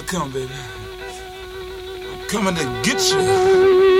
I come, baby. I'm coming to get you.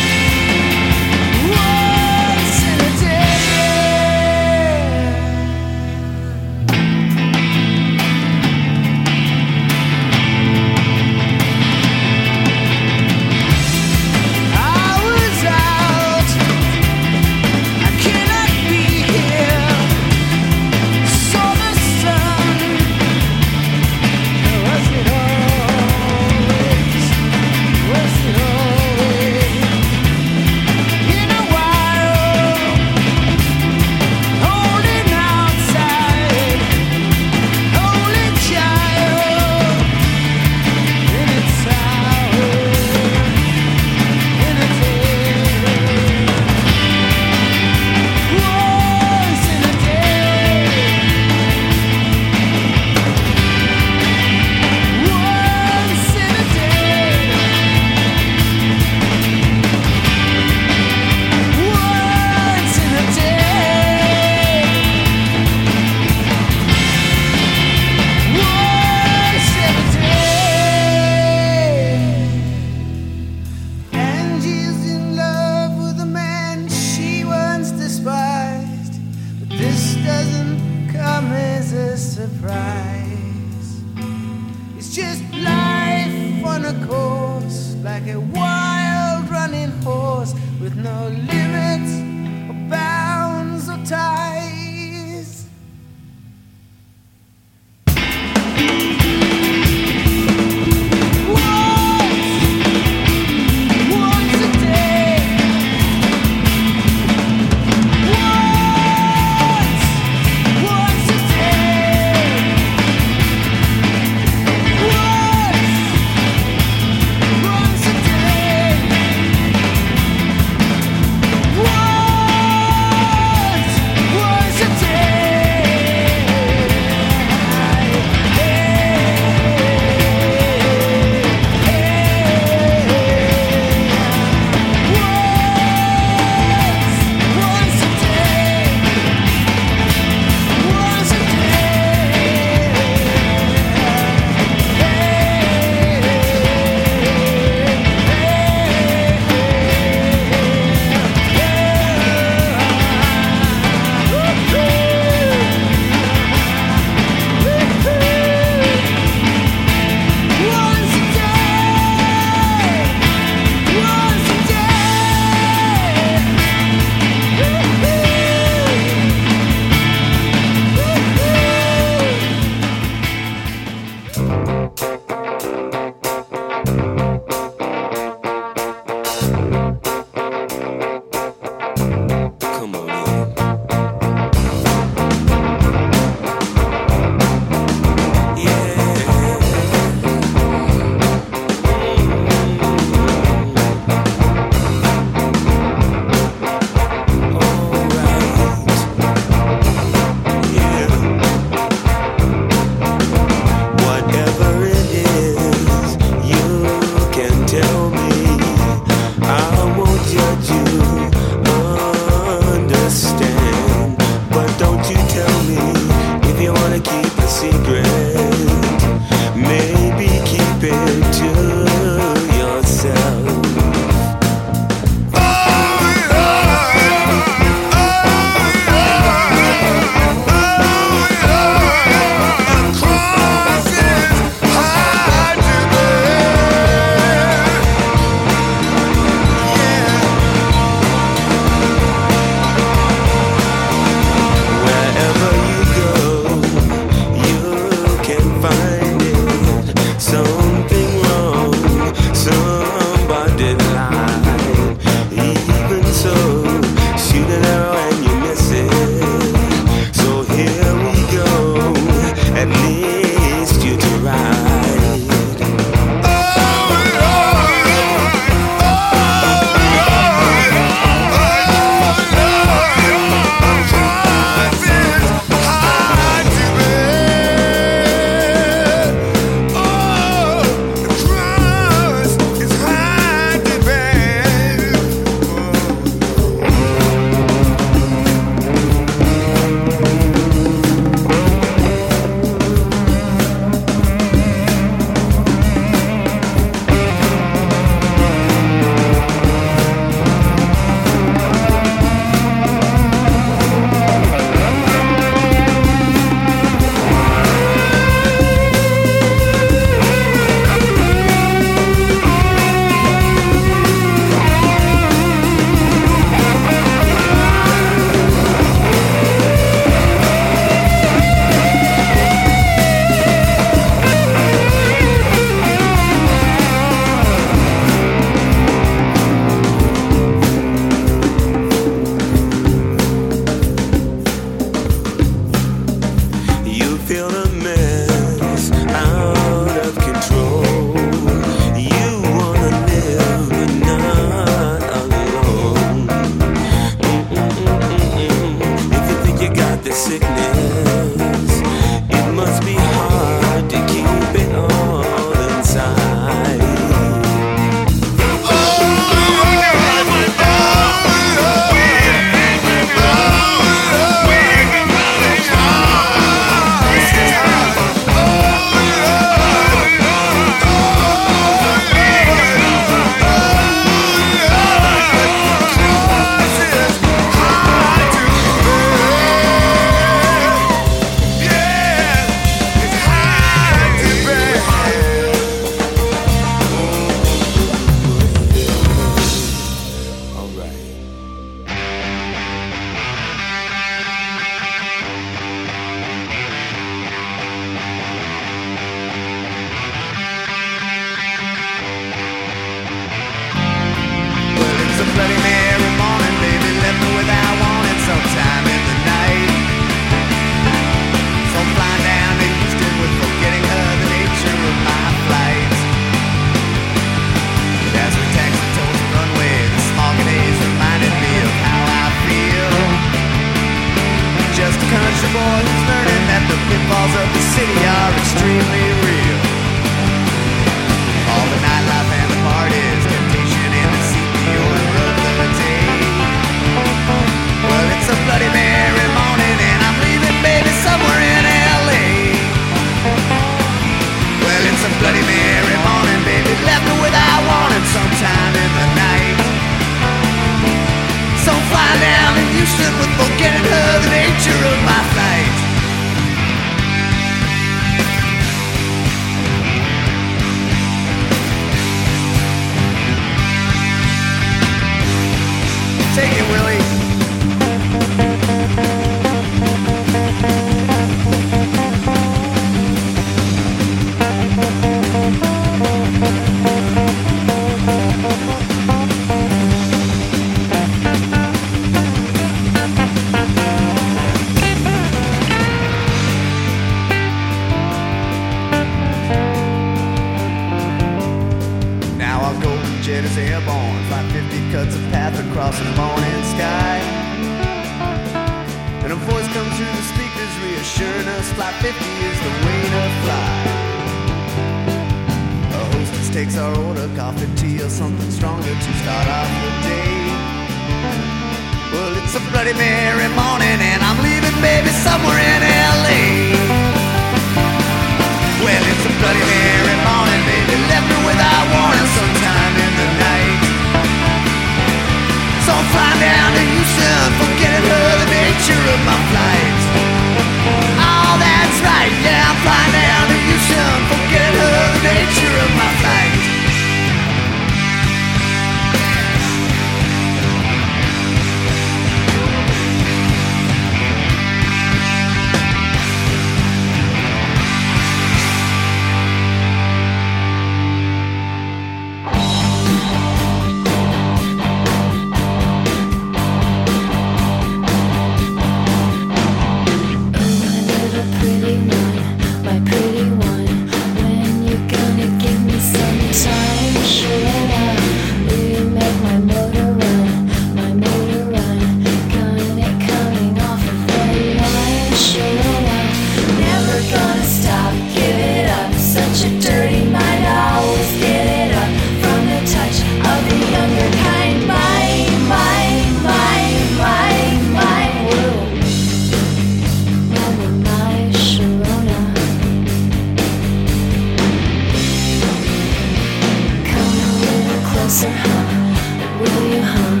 Will you hum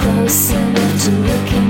close enough to look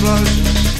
explosions,